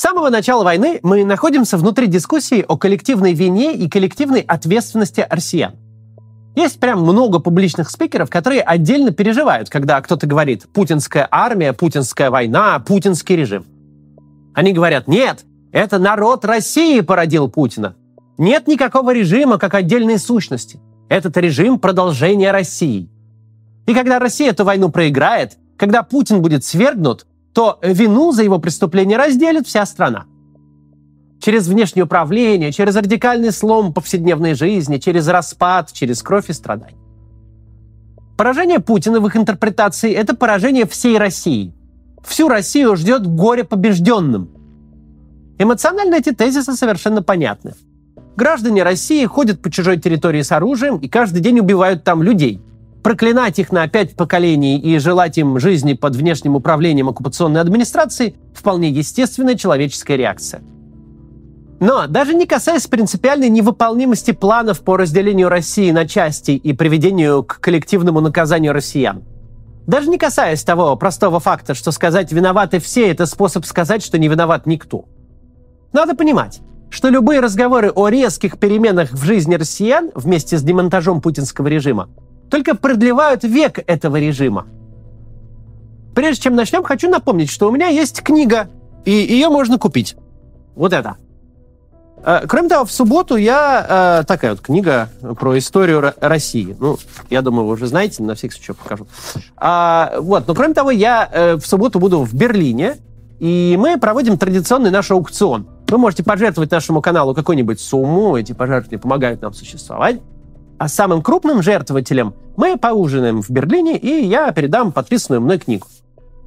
С самого начала войны мы находимся внутри дискуссии о коллективной вине и коллективной ответственности россиян. Есть прям много публичных спикеров, которые отдельно переживают, когда кто-то говорит «путинская армия», «путинская война», «путинский режим». Они говорят «нет, это народ России породил Путина». Нет никакого режима как отдельной сущности. Этот режим – продолжение России. И когда Россия эту войну проиграет, когда Путин будет свергнут, то вину за его преступление разделит вся страна через внешнее управление, через радикальный слом повседневной жизни, через распад, через кровь и страдания. Поражение Путина в их интерпретации – это поражение всей России. Всю Россию ждет горе побежденным. Эмоционально эти тезисы совершенно понятны. Граждане России ходят по чужой территории с оружием и каждый день убивают там людей. Проклинать их на пять поколений и желать им жизни под внешним управлением оккупационной администрации – вполне естественная человеческая реакция – но даже не касаясь принципиальной невыполнимости планов по разделению России на части и приведению к коллективному наказанию россиян, даже не касаясь того простого факта, что сказать «виноваты все» — это способ сказать, что не виноват никто. Надо понимать, что любые разговоры о резких переменах в жизни россиян вместе с демонтажом путинского режима только продлевают век этого режима. Прежде чем начнем, хочу напомнить, что у меня есть книга, и ее можно купить. Вот это – Э, кроме того, в субботу я... Э, такая вот книга про историю России. Ну, я думаю, вы уже знаете, на всякий случай покажу. А, вот, но кроме того, я э, в субботу буду в Берлине, и мы проводим традиционный наш аукцион. Вы можете пожертвовать нашему каналу какую-нибудь сумму, эти пожертвования помогают нам существовать. А самым крупным жертвователем мы поужинаем в Берлине, и я передам подписанную мной книгу.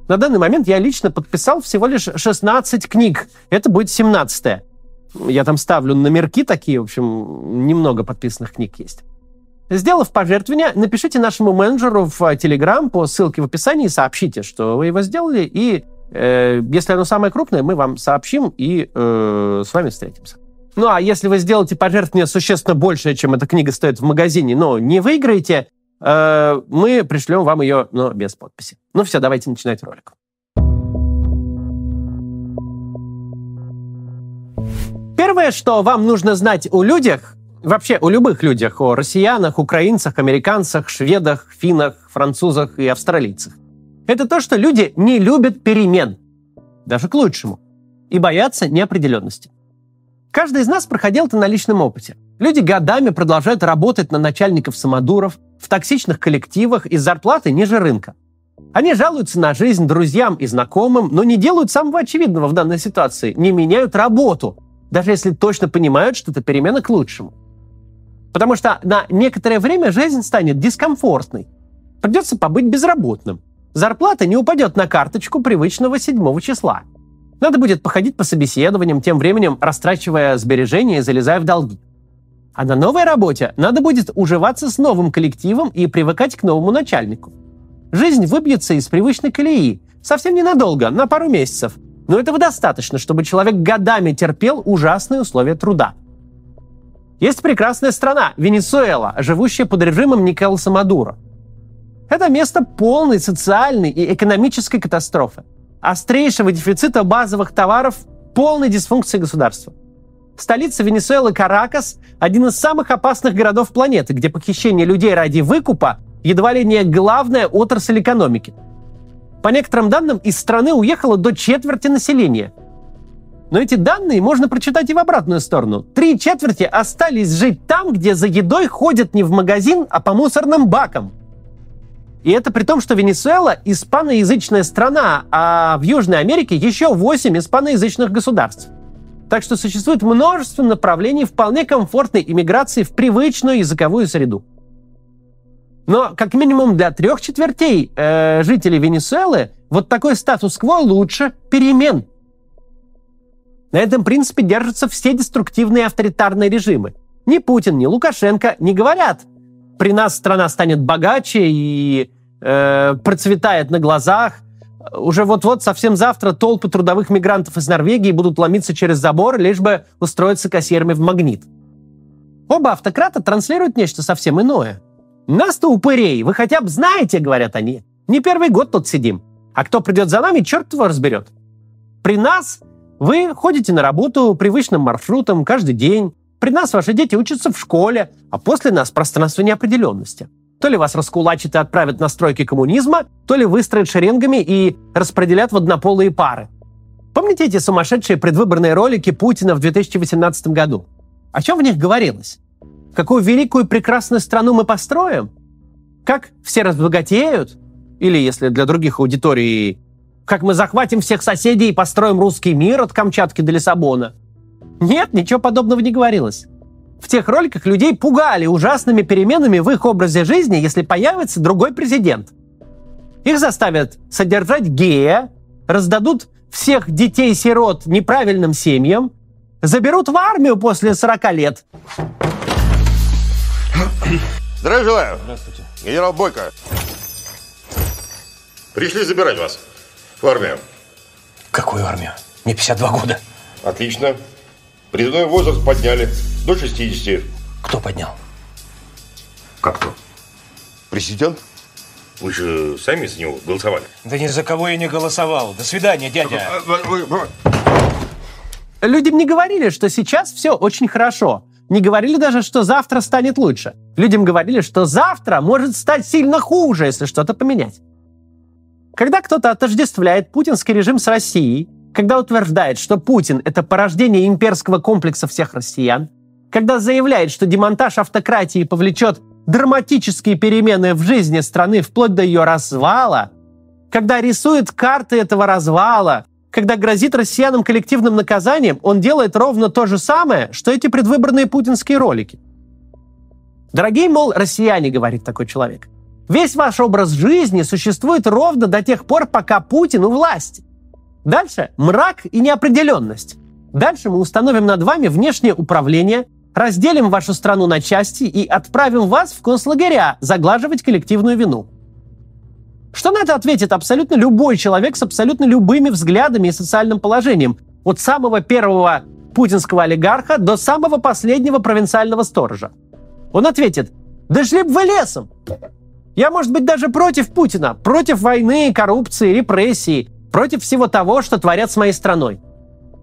На данный момент я лично подписал всего лишь 16 книг. Это будет 17 -я. Я там ставлю номерки такие, в общем, немного подписанных книг есть. Сделав пожертвование, напишите нашему менеджеру в Telegram по ссылке в описании и сообщите, что вы его сделали, и э, если оно самое крупное, мы вам сообщим и э, с вами встретимся. Ну а если вы сделаете пожертвование существенно большее, чем эта книга стоит в магазине, но не выиграете, э, мы пришлем вам ее, но без подписи. Ну все, давайте начинать ролик. Первое, что вам нужно знать о людях, вообще о любых людях, о россиянах, украинцах, американцах, шведах, финнах, французах и австралийцах, это то, что люди не любят перемен, даже к лучшему, и боятся неопределенности. Каждый из нас проходил это на личном опыте. Люди годами продолжают работать на начальников самодуров, в токсичных коллективах и зарплаты ниже рынка. Они жалуются на жизнь друзьям и знакомым, но не делают самого очевидного в данной ситуации, не меняют работу, даже если точно понимают, что это перемена к лучшему. Потому что на некоторое время жизнь станет дискомфортной. Придется побыть безработным. Зарплата не упадет на карточку привычного 7 числа. Надо будет походить по собеседованиям, тем временем растрачивая сбережения и залезая в долги. А на новой работе надо будет уживаться с новым коллективом и привыкать к новому начальнику. Жизнь выбьется из привычной колеи. Совсем ненадолго, на пару месяцев. Но этого достаточно, чтобы человек годами терпел ужасные условия труда. Есть прекрасная страна, Венесуэла, живущая под режимом Николаса Мадуро. Это место полной социальной и экономической катастрофы, острейшего дефицита базовых товаров, полной дисфункции государства. Столица Венесуэлы Каракас – один из самых опасных городов планеты, где похищение людей ради выкупа едва ли не главная отрасль экономики – по некоторым данным, из страны уехало до четверти населения. Но эти данные можно прочитать и в обратную сторону. Три четверти остались жить там, где за едой ходят не в магазин, а по мусорным бакам. И это при том, что Венесуэла – испаноязычная страна, а в Южной Америке еще 8 испаноязычных государств. Так что существует множество направлений вполне комфортной иммиграции в привычную языковую среду. Но как минимум для трех четвертей э, жителей Венесуэлы вот такой статус-кво лучше перемен. На этом принципе держатся все деструктивные авторитарные режимы. Ни Путин, ни Лукашенко не говорят, при нас страна станет богаче и э, процветает на глазах. Уже вот-вот совсем завтра толпы трудовых мигрантов из Норвегии будут ломиться через забор, лишь бы устроиться кассирами в магнит. Оба автократа транслируют нечто совсем иное – нас-то упырей, вы хотя бы знаете, говорят они. Не первый год тут сидим. А кто придет за нами, черт его разберет. При нас Вы ходите на работу привычным маршрутом каждый день. При нас ваши дети учатся в школе, а после нас пространство неопределенности. То ли вас раскулачат и отправят на стройки коммунизма, то ли выстроят шеренгами и распределят в однополые пары. Помните эти сумасшедшие предвыборные ролики Путина в 2018 году? О чем в них говорилось? Какую великую прекрасную страну мы построим? Как все разбогатеют? Или, если для других аудиторий, как мы захватим всех соседей и построим русский мир от Камчатки до Лиссабона? Нет, ничего подобного не говорилось. В тех роликах людей пугали ужасными переменами в их образе жизни, если появится другой президент. Их заставят содержать гея, раздадут всех детей-сирот неправильным семьям, заберут в армию после 40 лет. Здравия желаю. Здравствуйте. Генерал Бойко. Пришли забирать вас в армию. Какую армию? Мне 52 года. Отлично. Призывной возраст подняли до 60. Кто поднял? Как кто? Президент? Вы же сами за него голосовали. Да ни за кого я не голосовал. До свидания, дядя. Людям не говорили, что сейчас все очень хорошо. Не говорили даже, что завтра станет лучше. Людям говорили, что завтра может стать сильно хуже, если что-то поменять. Когда кто-то отождествляет путинский режим с Россией, когда утверждает, что Путин — это порождение имперского комплекса всех россиян, когда заявляет, что демонтаж автократии повлечет драматические перемены в жизни страны вплоть до ее развала, когда рисует карты этого развала, когда грозит россиянам коллективным наказанием, он делает ровно то же самое, что эти предвыборные путинские ролики. Дорогие, мол, россияне, говорит такой человек, Весь ваш образ жизни существует ровно до тех пор, пока Путин у власти. Дальше мрак и неопределенность. Дальше мы установим над вами внешнее управление, разделим вашу страну на части и отправим вас в концлагеря заглаживать коллективную вину. Что на это ответит абсолютно любой человек с абсолютно любыми взглядами и социальным положением. От самого первого путинского олигарха до самого последнего провинциального сторожа. Он ответит, да шли бы вы лесом. Я, может быть, даже против Путина, против войны, коррупции, репрессий, против всего того, что творят с моей страной.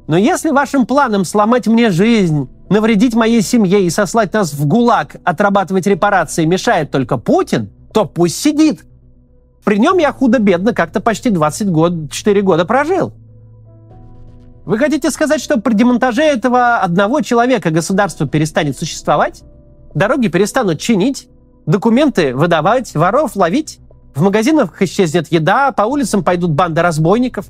Но если вашим планам сломать мне жизнь, навредить моей семье и сослать нас в ГУЛАГ, отрабатывать репарации мешает только Путин, то пусть сидит. При нем я худо-бедно как-то почти 24 года прожил. Вы хотите сказать, что при демонтаже этого одного человека государство перестанет существовать? Дороги перестанут чинить, документы выдавать, воров ловить. В магазинах исчезнет еда, по улицам пойдут банды разбойников.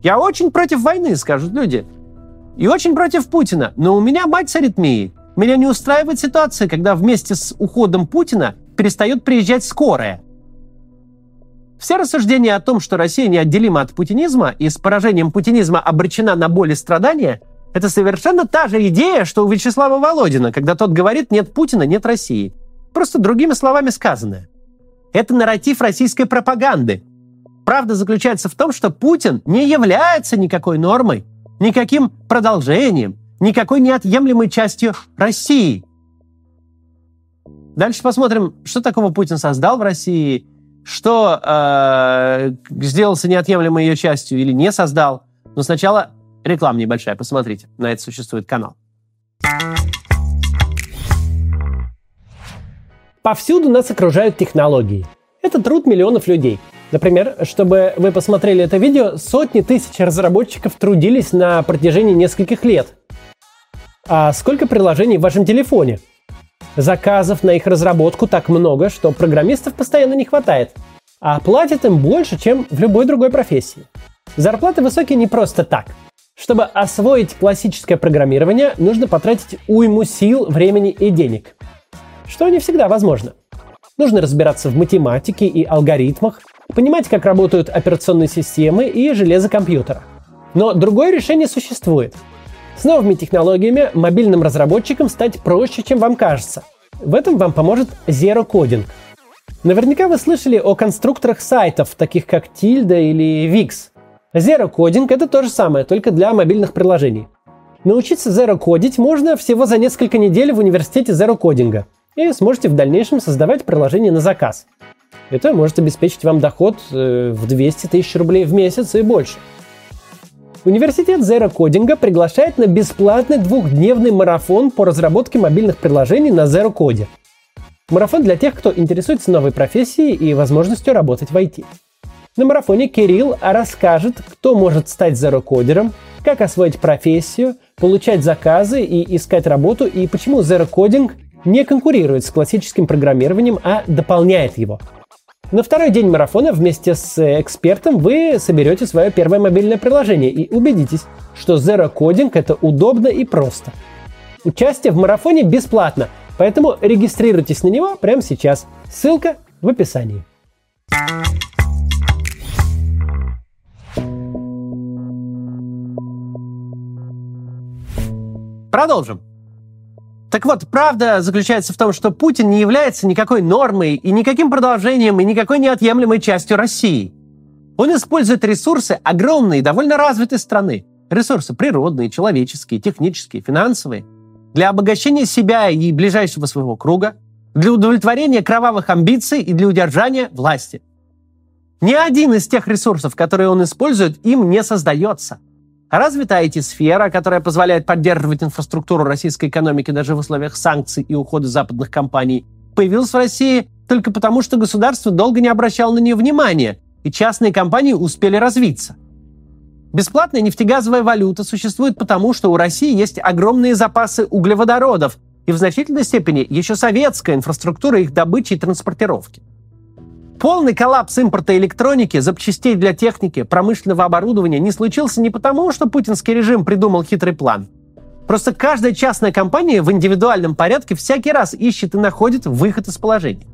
Я очень против войны, скажут люди. И очень против Путина. Но у меня мать с аритмией. Меня не устраивает ситуация, когда вместе с уходом Путина перестает приезжать скорая. Все рассуждения о том, что Россия неотделима от путинизма и с поражением путинизма обречена на боль и страдания, это совершенно та же идея, что у Вячеслава Володина, когда тот говорит «нет Путина, нет России». Просто другими словами сказанное. Это нарратив российской пропаганды. Правда заключается в том, что Путин не является никакой нормой, никаким продолжением, никакой неотъемлемой частью России. Дальше посмотрим, что такого Путин создал в России, что э, сделался неотъемлемой ее частью или не создал. Но сначала реклама небольшая, посмотрите, на это существует канал. Повсюду нас окружают технологии. Это труд миллионов людей. Например, чтобы вы посмотрели это видео, сотни тысяч разработчиков трудились на протяжении нескольких лет. А сколько приложений в вашем телефоне? Заказов на их разработку так много, что программистов постоянно не хватает. А платят им больше, чем в любой другой профессии. Зарплаты высокие не просто так. Чтобы освоить классическое программирование, нужно потратить уйму сил, времени и денег что не всегда возможно. Нужно разбираться в математике и алгоритмах, понимать, как работают операционные системы и железо компьютера. Но другое решение существует. С новыми технологиями мобильным разработчикам стать проще, чем вам кажется. В этом вам поможет Zero Coding. Наверняка вы слышали о конструкторах сайтов, таких как Tilda или Wix. Zero Coding — это то же самое, только для мобильных приложений. Научиться Zero кодить можно всего за несколько недель в университете Zero Coding и сможете в дальнейшем создавать приложение на заказ. Это может обеспечить вам доход э, в 200 тысяч рублей в месяц и больше. Университет Zero Coding приглашает на бесплатный двухдневный марафон по разработке мобильных приложений на Zero Code. Марафон для тех, кто интересуется новой профессией и возможностью работать в IT. На марафоне Кирилл расскажет, кто может стать зерокодером, как освоить профессию, получать заказы и искать работу, и почему зерокодинг не конкурирует с классическим программированием, а дополняет его – на второй день марафона вместе с экспертом вы соберете свое первое мобильное приложение и убедитесь, что Zero Coding это удобно и просто. Участие в марафоне бесплатно, поэтому регистрируйтесь на него прямо сейчас. Ссылка в описании. Продолжим. Так вот, правда заключается в том, что Путин не является никакой нормой и никаким продолжением и никакой неотъемлемой частью России. Он использует ресурсы огромной довольно развитой страны. Ресурсы природные, человеческие, технические, финансовые. Для обогащения себя и ближайшего своего круга, для удовлетворения кровавых амбиций и для удержания власти. Ни один из тех ресурсов, которые он использует, им не создается – Развита IT-сфера, которая позволяет поддерживать инфраструктуру российской экономики даже в условиях санкций и ухода западных компаний, появилась в России только потому, что государство долго не обращало на нее внимания, и частные компании успели развиться. Бесплатная нефтегазовая валюта существует потому, что у России есть огромные запасы углеводородов и в значительной степени еще советская инфраструктура их добычи и транспортировки. Полный коллапс импорта электроники, запчастей для техники, промышленного оборудования не случился не потому, что путинский режим придумал хитрый план. Просто каждая частная компания в индивидуальном порядке всякий раз ищет и находит выход из положения.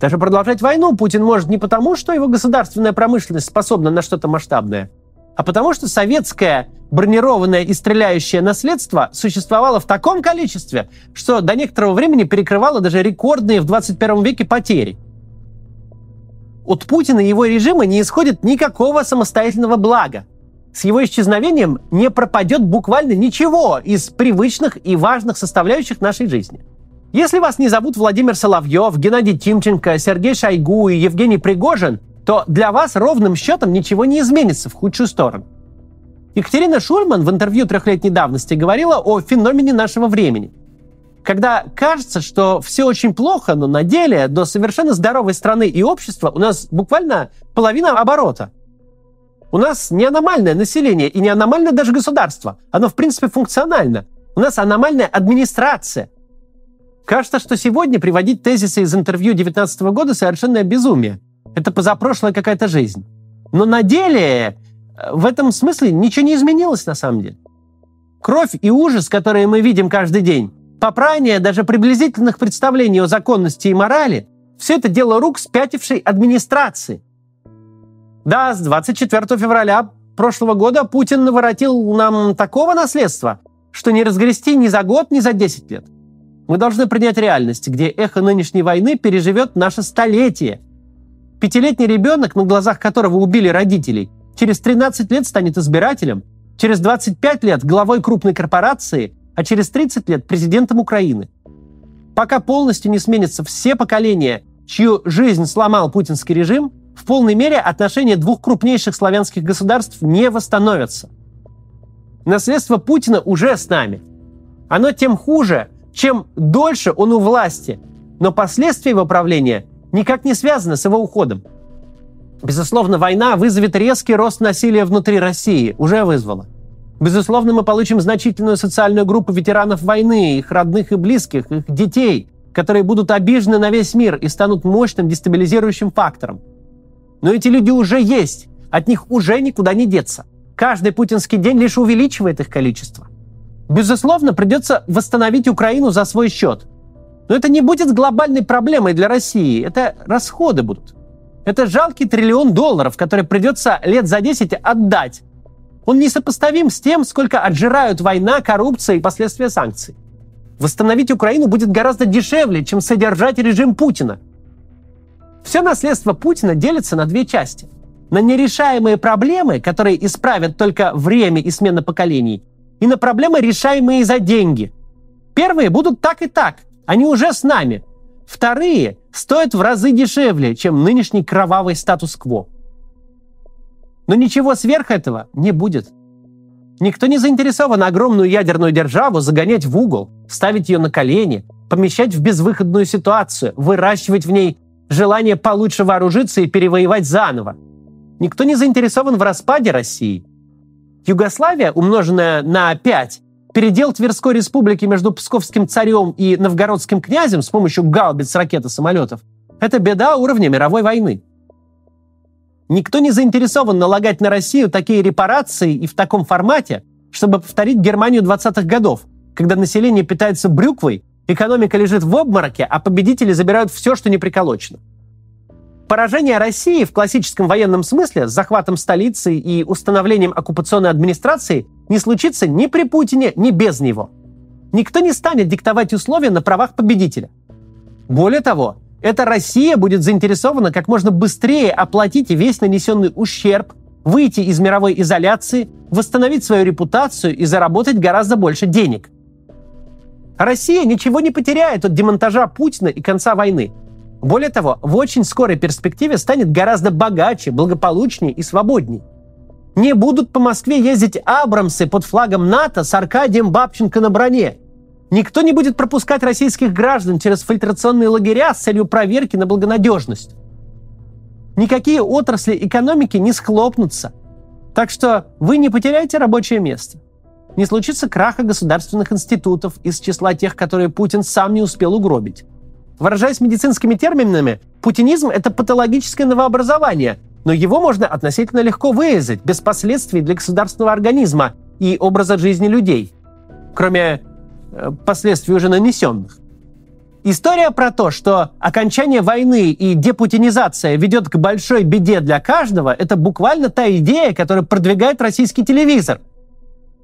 Даже продолжать войну Путин может не потому, что его государственная промышленность способна на что-то масштабное, а потому что советское бронированное и стреляющее наследство существовало в таком количестве, что до некоторого времени перекрывало даже рекордные в 21 веке потери – от Путина и его режима не исходит никакого самостоятельного блага. С его исчезновением не пропадет буквально ничего из привычных и важных составляющих нашей жизни. Если вас не зовут Владимир Соловьев, Геннадий Тимченко, Сергей Шойгу и Евгений Пригожин, то для вас ровным счетом ничего не изменится в худшую сторону. Екатерина Шульман в интервью трехлетней давности говорила о феномене нашего времени – когда кажется, что все очень плохо, но на деле до совершенно здоровой страны и общества у нас буквально половина оборота. У нас не аномальное население и не аномальное даже государство. Оно, в принципе, функционально. У нас аномальная администрация. Кажется, что сегодня приводить тезисы из интервью 19 года совершенно безумие. Это позапрошлая какая-то жизнь. Но на деле э, в этом смысле ничего не изменилось на самом деле. Кровь и ужас, которые мы видим каждый день, попрание даже приблизительных представлений о законности и морали – все это дело рук спятившей администрации. Да, с 24 февраля прошлого года Путин наворотил нам такого наследства, что не разгрести ни за год, ни за 10 лет. Мы должны принять реальность, где эхо нынешней войны переживет наше столетие. Пятилетний ребенок, на глазах которого убили родителей, через 13 лет станет избирателем, через 25 лет главой крупной корпорации, а через 30 лет президентом Украины. Пока полностью не сменятся все поколения, чью жизнь сломал путинский режим, в полной мере отношения двух крупнейших славянских государств не восстановятся. Наследство Путина уже с нами. Оно тем хуже, чем дольше он у власти, но последствия его правления никак не связаны с его уходом. Безусловно, война вызовет резкий рост насилия внутри России, уже вызвала. Безусловно, мы получим значительную социальную группу ветеранов войны, их родных и близких, их детей, которые будут обижены на весь мир и станут мощным дестабилизирующим фактором. Но эти люди уже есть, от них уже никуда не деться. Каждый путинский день лишь увеличивает их количество. Безусловно, придется восстановить Украину за свой счет. Но это не будет глобальной проблемой для России, это расходы будут. Это жалкий триллион долларов, который придется лет за 10 отдать он несопоставим с тем, сколько отжирают война, коррупция и последствия санкций. Восстановить Украину будет гораздо дешевле, чем содержать режим Путина. Все наследство Путина делится на две части. На нерешаемые проблемы, которые исправят только время и смена поколений, и на проблемы, решаемые за деньги. Первые будут так и так, они уже с нами. Вторые стоят в разы дешевле, чем нынешний кровавый статус-кво. Но ничего сверх этого не будет. Никто не заинтересован огромную ядерную державу загонять в угол, ставить ее на колени, помещать в безвыходную ситуацию, выращивать в ней желание получше вооружиться и перевоевать заново. Никто не заинтересован в распаде России. Югославия, умноженная на 5, передел Тверской республики между Псковским царем и Новгородским князем с помощью гаубиц, ракет и самолетов – это беда уровня мировой войны. Никто не заинтересован налагать на Россию такие репарации и в таком формате, чтобы повторить Германию 20-х годов, когда население питается брюквой, экономика лежит в обмороке, а победители забирают все, что не приколочено. Поражение России в классическом военном смысле с захватом столицы и установлением оккупационной администрации не случится ни при Путине, ни без него. Никто не станет диктовать условия на правах победителя. Более того, эта Россия будет заинтересована как можно быстрее оплатить весь нанесенный ущерб, выйти из мировой изоляции, восстановить свою репутацию и заработать гораздо больше денег. Россия ничего не потеряет от демонтажа Путина и конца войны. Более того, в очень скорой перспективе станет гораздо богаче, благополучнее и свободнее. Не будут по Москве ездить Абрамсы под флагом НАТО с Аркадием Бабченко на броне – Никто не будет пропускать российских граждан через фильтрационные лагеря с целью проверки на благонадежность. Никакие отрасли экономики не схлопнутся. Так что вы не потеряете рабочее место. Не случится краха государственных институтов из числа тех, которые Путин сам не успел угробить. Выражаясь медицинскими терминами, путинизм – это патологическое новообразование, но его можно относительно легко вырезать, без последствий для государственного организма и образа жизни людей. Кроме последствий уже нанесенных. История про то, что окончание войны и депутинизация ведет к большой беде для каждого, это буквально та идея, которая продвигает российский телевизор.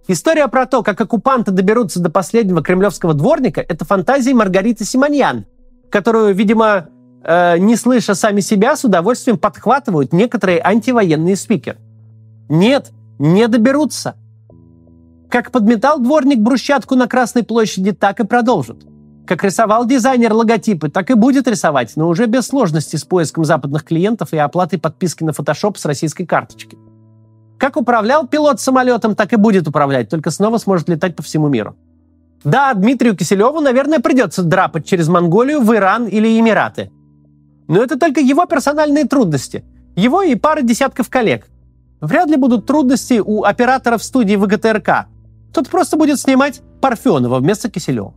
История про то, как оккупанты доберутся до последнего кремлевского дворника, это фантазия Маргариты Симоньян, которую, видимо, э, не слыша сами себя, с удовольствием подхватывают некоторые антивоенные спикеры. Нет, не доберутся. Как подметал дворник брусчатку на Красной площади, так и продолжит. Как рисовал дизайнер логотипы, так и будет рисовать, но уже без сложности с поиском западных клиентов и оплатой подписки на Photoshop с российской карточки. Как управлял пилот самолетом, так и будет управлять, только снова сможет летать по всему миру. Да, Дмитрию Киселеву, наверное, придется драпать через Монголию в Иран или Эмираты. Но это только его персональные трудности. Его и пара десятков коллег. Вряд ли будут трудности у операторов студии ВГТРК, тот просто будет снимать Парфенова вместо Киселева.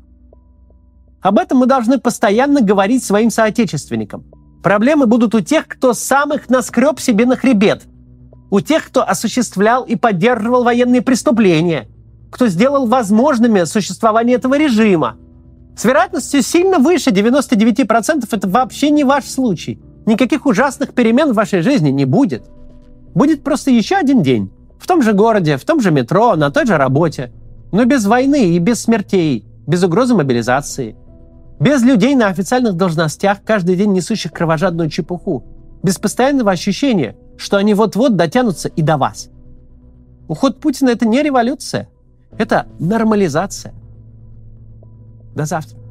Об этом мы должны постоянно говорить своим соотечественникам. Проблемы будут у тех, кто сам их наскреб себе на хребет. У тех, кто осуществлял и поддерживал военные преступления. Кто сделал возможными существование этого режима. С вероятностью сильно выше 99% это вообще не ваш случай. Никаких ужасных перемен в вашей жизни не будет. Будет просто еще один день, в том же городе, в том же метро, на той же работе. Но без войны и без смертей, без угрозы мобилизации. Без людей на официальных должностях, каждый день несущих кровожадную чепуху. Без постоянного ощущения, что они вот-вот дотянутся и до вас. Уход Путина – это не революция, это нормализация. До завтра.